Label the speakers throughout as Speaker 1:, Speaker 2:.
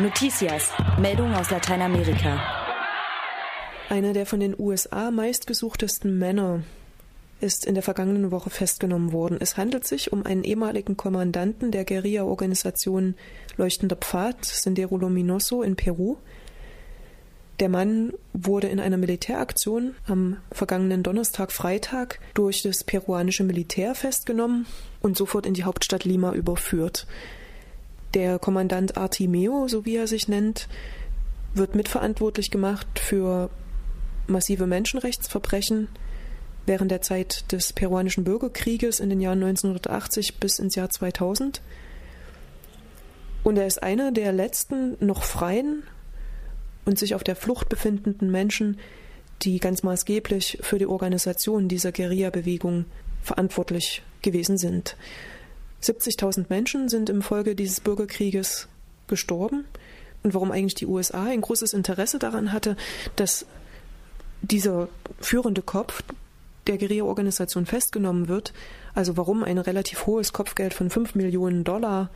Speaker 1: Noticias, Meldung aus Lateinamerika.
Speaker 2: Einer der von den USA meistgesuchtesten Männer ist in der vergangenen Woche festgenommen worden. Es handelt sich um einen ehemaligen Kommandanten der Guerilla-Organisation Leuchtender Pfad, Sendero Luminoso in Peru. Der Mann wurde in einer Militäraktion am vergangenen Donnerstag, Freitag durch das peruanische Militär festgenommen und sofort in die Hauptstadt Lima überführt. Der Kommandant Artimeo, so wie er sich nennt, wird mitverantwortlich gemacht für massive Menschenrechtsverbrechen, während der Zeit des peruanischen Bürgerkrieges in den Jahren 1980 bis ins Jahr 2000. Und er ist einer der letzten noch freien und sich auf der Flucht befindenden Menschen, die ganz maßgeblich für die Organisation dieser Guerilla-Bewegung verantwortlich gewesen sind. 70.000 Menschen sind im Folge dieses Bürgerkrieges gestorben. Und warum eigentlich die USA ein großes Interesse daran hatte, dass dieser führende Kopf der Guerilla-Organisation festgenommen wird, also warum ein relativ hohes Kopfgeld von 5 Millionen Dollar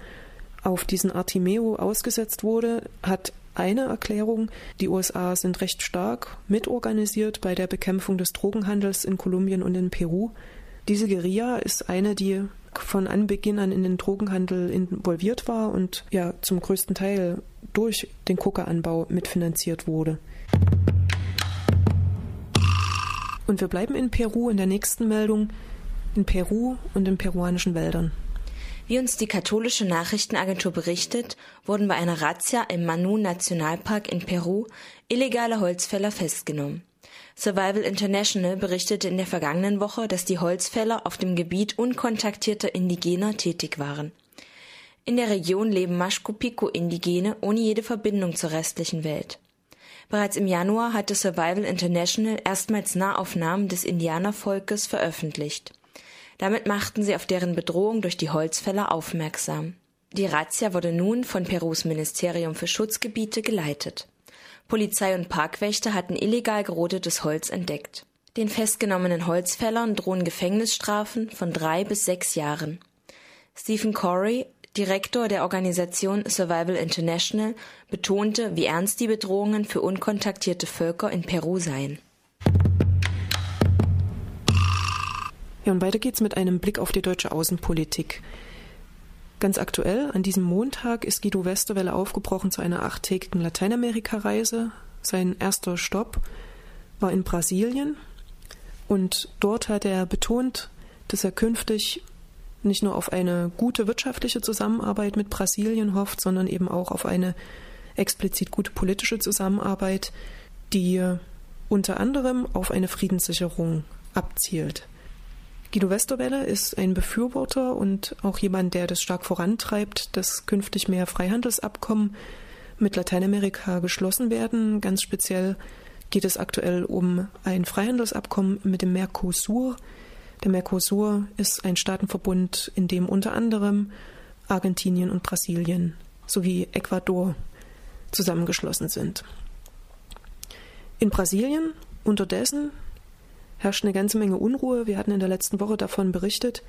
Speaker 2: auf diesen Artimeo ausgesetzt wurde, hat eine Erklärung. Die USA sind recht stark mitorganisiert bei der Bekämpfung des Drogenhandels in Kolumbien und in Peru. Diese Guerilla ist eine, die von Anbeginn an in den Drogenhandel involviert war und ja zum größten Teil durch den Kokaanbau mitfinanziert wurde. Und wir bleiben in Peru in der nächsten Meldung, in Peru und in peruanischen Wäldern.
Speaker 1: Wie uns die katholische Nachrichtenagentur berichtet, wurden bei einer Razzia im Manu Nationalpark in Peru illegale Holzfäller festgenommen. Survival International berichtete in der vergangenen Woche, dass die Holzfäller auf dem Gebiet unkontaktierter Indigener tätig waren. In der Region leben Maschkopiko-Indigene ohne jede Verbindung zur restlichen Welt. Bereits im Januar hatte Survival International erstmals Nahaufnahmen des Indianervolkes veröffentlicht. Damit machten sie auf deren Bedrohung durch die Holzfäller aufmerksam. Die Razzia wurde nun von Perus Ministerium für Schutzgebiete geleitet. Polizei und Parkwächter hatten illegal gerodetes Holz entdeckt. Den festgenommenen Holzfällern drohen Gefängnisstrafen von drei bis sechs Jahren. Stephen Corey, Direktor der Organisation Survival International, betonte, wie ernst die Bedrohungen für unkontaktierte Völker in Peru seien.
Speaker 2: Ja, und weiter geht's mit einem Blick auf die deutsche Außenpolitik. Ganz aktuell, an diesem Montag, ist Guido Westerwelle aufgebrochen zu einer achttägigen Lateinamerika-Reise. Sein erster Stopp war in Brasilien. Und dort hat er betont, dass er künftig nicht nur auf eine gute wirtschaftliche Zusammenarbeit mit Brasilien hofft, sondern eben auch auf eine explizit gute politische Zusammenarbeit, die unter anderem auf eine Friedenssicherung abzielt. Guido Westerwelle ist ein Befürworter und auch jemand, der das stark vorantreibt, dass künftig mehr Freihandelsabkommen mit Lateinamerika geschlossen werden. Ganz speziell geht es aktuell um ein Freihandelsabkommen mit dem Mercosur, der Mercosur ist ein Staatenverbund, in dem unter anderem Argentinien und Brasilien sowie Ecuador zusammengeschlossen sind. In Brasilien unterdessen herrscht eine ganze Menge Unruhe. Wir hatten in der letzten Woche davon berichtet,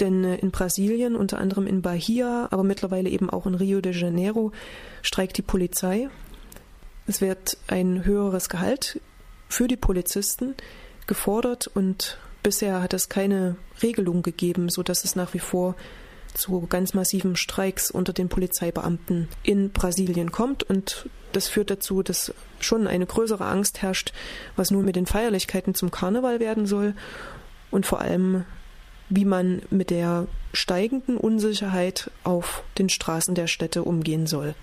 Speaker 2: denn äh, in Brasilien, unter anderem in Bahia, aber mittlerweile eben auch in Rio de Janeiro, streikt die Polizei. Es wird ein höheres Gehalt für die Polizisten gefordert und Bisher hat es keine Regelung gegeben, sodass es nach wie vor zu ganz massiven Streiks unter den Polizeibeamten in Brasilien kommt. Und das führt dazu, dass schon eine größere Angst herrscht, was nun mit den Feierlichkeiten zum Karneval werden soll und vor allem, wie man mit der steigenden Unsicherheit auf den Straßen der Städte umgehen soll.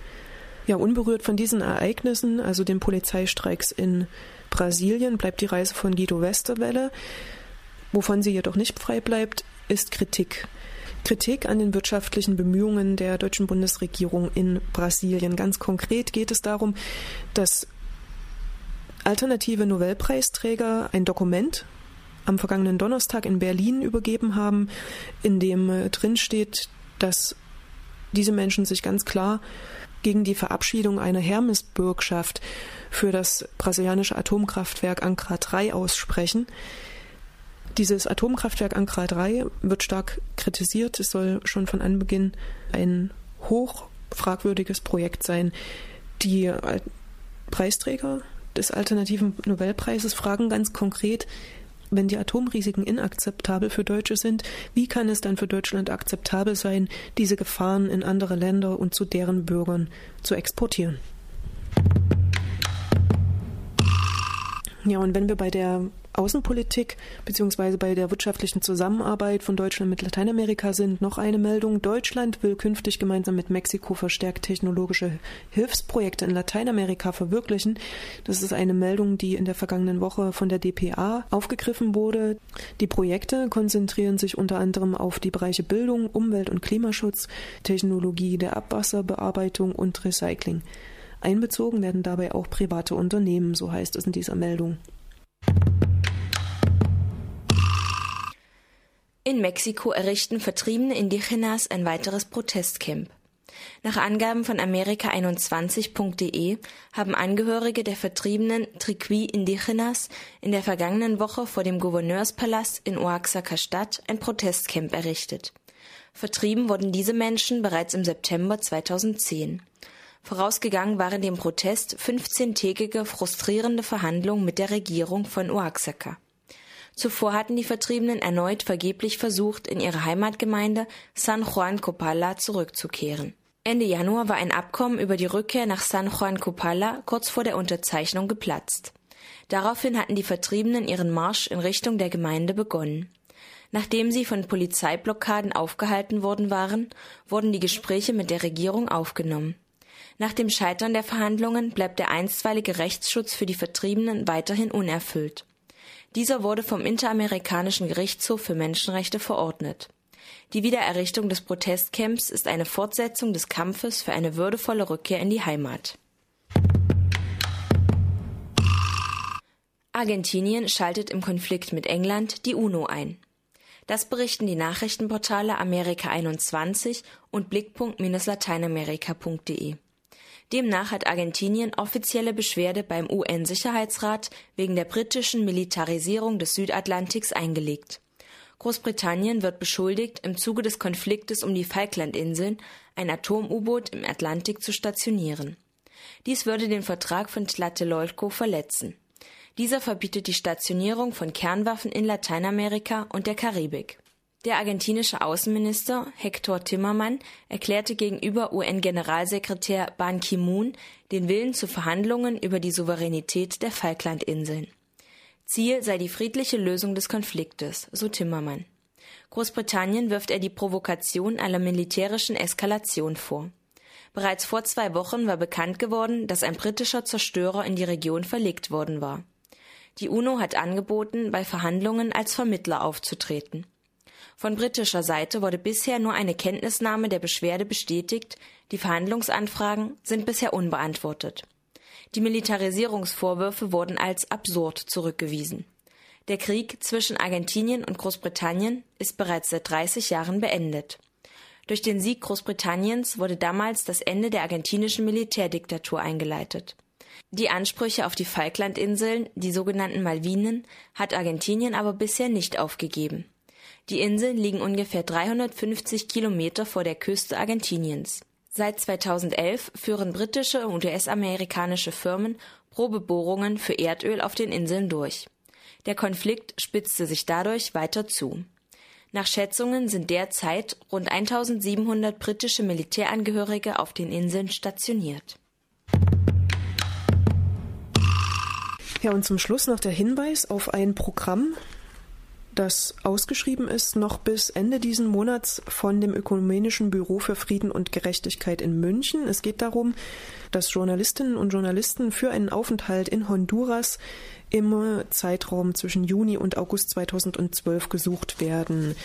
Speaker 2: Ja, unberührt von diesen Ereignissen, also den Polizeistreiks in Brasilien, bleibt die Reise von Guido Westerwelle. Wovon sie jedoch nicht frei bleibt, ist Kritik. Kritik an den wirtschaftlichen Bemühungen der deutschen Bundesregierung in Brasilien. Ganz konkret geht es darum, dass alternative Nobelpreisträger ein Dokument am vergangenen Donnerstag in Berlin übergeben haben, in dem äh, drin steht, dass diese Menschen sich ganz klar gegen die Verabschiedung einer Hermesbürgschaft für das brasilianische Atomkraftwerk Ankara 3 aussprechen. Dieses Atomkraftwerk Ankara 3 wird stark kritisiert. Es soll schon von Anbeginn ein hoch fragwürdiges Projekt sein. Die Preisträger des alternativen Nobelpreises fragen ganz konkret, wenn die Atomrisiken inakzeptabel für Deutsche sind, wie kann es dann für Deutschland akzeptabel sein, diese Gefahren in andere Länder und zu deren Bürgern zu exportieren? Ja, und wenn wir bei der Außenpolitik beziehungsweise bei der wirtschaftlichen Zusammenarbeit von Deutschland mit Lateinamerika sind noch eine Meldung. Deutschland will künftig gemeinsam mit Mexiko verstärkt technologische Hilfsprojekte in Lateinamerika verwirklichen. Das ist eine Meldung, die in der vergangenen Woche von der DPA aufgegriffen wurde. Die Projekte konzentrieren sich unter anderem auf die Bereiche Bildung, Umwelt- und Klimaschutz, Technologie der Abwasserbearbeitung und Recycling. Einbezogen werden dabei auch private Unternehmen, so heißt es in dieser Meldung.
Speaker 1: In Mexiko errichten vertriebene Indigenas ein weiteres Protestcamp. Nach Angaben von Amerika21.de haben Angehörige der vertriebenen Triqui Indigenas in der vergangenen Woche vor dem Gouverneurspalast in Oaxaca Stadt ein Protestcamp errichtet. Vertrieben wurden diese Menschen bereits im September 2010. Vorausgegangen waren dem Protest 15-tägige frustrierende Verhandlungen mit der Regierung von Oaxaca. Zuvor hatten die Vertriebenen erneut vergeblich versucht, in ihre Heimatgemeinde San Juan Copala zurückzukehren. Ende Januar war ein Abkommen über die Rückkehr nach San Juan Copala kurz vor der Unterzeichnung geplatzt. Daraufhin hatten die Vertriebenen ihren Marsch in Richtung der Gemeinde begonnen. Nachdem sie von Polizeiblockaden aufgehalten worden waren, wurden die Gespräche mit der Regierung aufgenommen. Nach dem Scheitern der Verhandlungen bleibt der einstweilige Rechtsschutz für die Vertriebenen weiterhin unerfüllt. Dieser wurde vom Interamerikanischen Gerichtshof für Menschenrechte verordnet. Die Wiedererrichtung des Protestcamps ist eine Fortsetzung des Kampfes für eine würdevolle Rückkehr in die Heimat. Argentinien schaltet im Konflikt mit England die UNO ein. Das berichten die Nachrichtenportale Amerika 21 und Blickpunkt-lateinamerika.de. Demnach hat Argentinien offizielle Beschwerde beim UN-Sicherheitsrat wegen der britischen Militarisierung des Südatlantiks eingelegt. Großbritannien wird beschuldigt, im Zuge des Konfliktes um die Falklandinseln ein Atom-U-Boot im Atlantik zu stationieren. Dies würde den Vertrag von Tlatelolco verletzen. Dieser verbietet die Stationierung von Kernwaffen in Lateinamerika und der Karibik. Der argentinische Außenminister Hector Timmermann erklärte gegenüber UN-Generalsekretär Ban Ki-moon den Willen zu Verhandlungen über die Souveränität der Falklandinseln. Ziel sei die friedliche Lösung des Konfliktes, so Timmermann. Großbritannien wirft er die Provokation einer militärischen Eskalation vor. Bereits vor zwei Wochen war bekannt geworden, dass ein britischer Zerstörer in die Region verlegt worden war. Die UNO hat angeboten, bei Verhandlungen als Vermittler aufzutreten. Von britischer Seite wurde bisher nur eine Kenntnisnahme der Beschwerde bestätigt, die Verhandlungsanfragen sind bisher unbeantwortet. Die Militarisierungsvorwürfe wurden als absurd zurückgewiesen. Der Krieg zwischen Argentinien und Großbritannien ist bereits seit 30 Jahren beendet. Durch den Sieg Großbritanniens wurde damals das Ende der argentinischen Militärdiktatur eingeleitet. Die Ansprüche auf die Falklandinseln, die sogenannten Malvinen, hat Argentinien aber bisher nicht aufgegeben. Die Inseln liegen ungefähr 350 Kilometer vor der Küste Argentiniens. Seit 2011 führen britische und US-amerikanische Firmen Probebohrungen für Erdöl auf den Inseln durch. Der Konflikt spitzte sich dadurch weiter zu. Nach Schätzungen sind derzeit rund 1700 britische Militärangehörige auf den Inseln stationiert.
Speaker 2: Ja, und zum Schluss noch der Hinweis auf ein Programm, das ausgeschrieben ist noch bis Ende diesen Monats von dem Ökumenischen Büro für Frieden und Gerechtigkeit in München. Es geht darum, dass Journalistinnen und Journalisten für einen Aufenthalt in Honduras im Zeitraum zwischen Juni und August 2012 gesucht werden.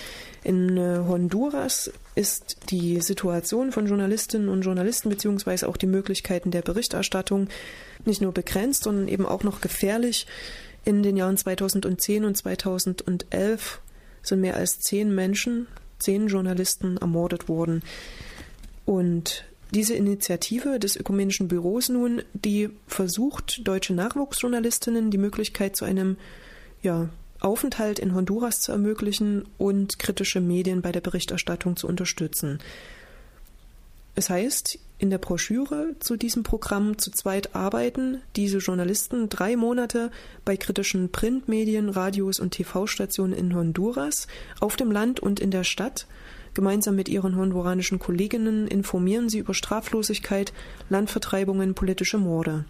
Speaker 2: In äh, Honduras ist die Situation von Journalistinnen und Journalisten beziehungsweise auch die Möglichkeiten der Berichterstattung nicht nur begrenzt, sondern eben auch noch gefährlich. In den Jahren 2010 und 2011 sind mehr als zehn Menschen, zehn Journalisten ermordet worden. Und diese Initiative des Ökumenischen Büros nun, die versucht, deutsche Nachwuchsjournalistinnen die Möglichkeit zu einem ja, Aufenthalt in Honduras zu ermöglichen und kritische Medien bei der Berichterstattung zu unterstützen. Es heißt in der Broschüre zu diesem Programm zu zweit arbeiten diese Journalisten drei Monate bei kritischen Printmedien, Radios und TV-Stationen in Honduras, auf dem Land und in der Stadt. Gemeinsam mit ihren honduranischen Kolleginnen informieren sie über Straflosigkeit, Landvertreibungen, politische Morde.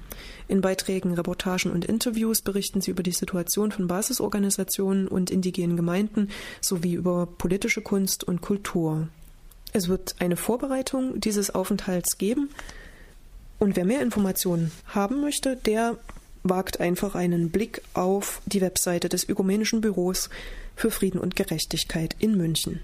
Speaker 2: In Beiträgen, Reportagen und Interviews berichten sie über die Situation von Basisorganisationen und indigenen Gemeinden sowie über politische Kunst und Kultur. Es wird eine Vorbereitung dieses Aufenthalts geben. Und wer mehr Informationen haben möchte, der wagt einfach einen Blick auf die Webseite des Ökumenischen Büros für Frieden und Gerechtigkeit in München.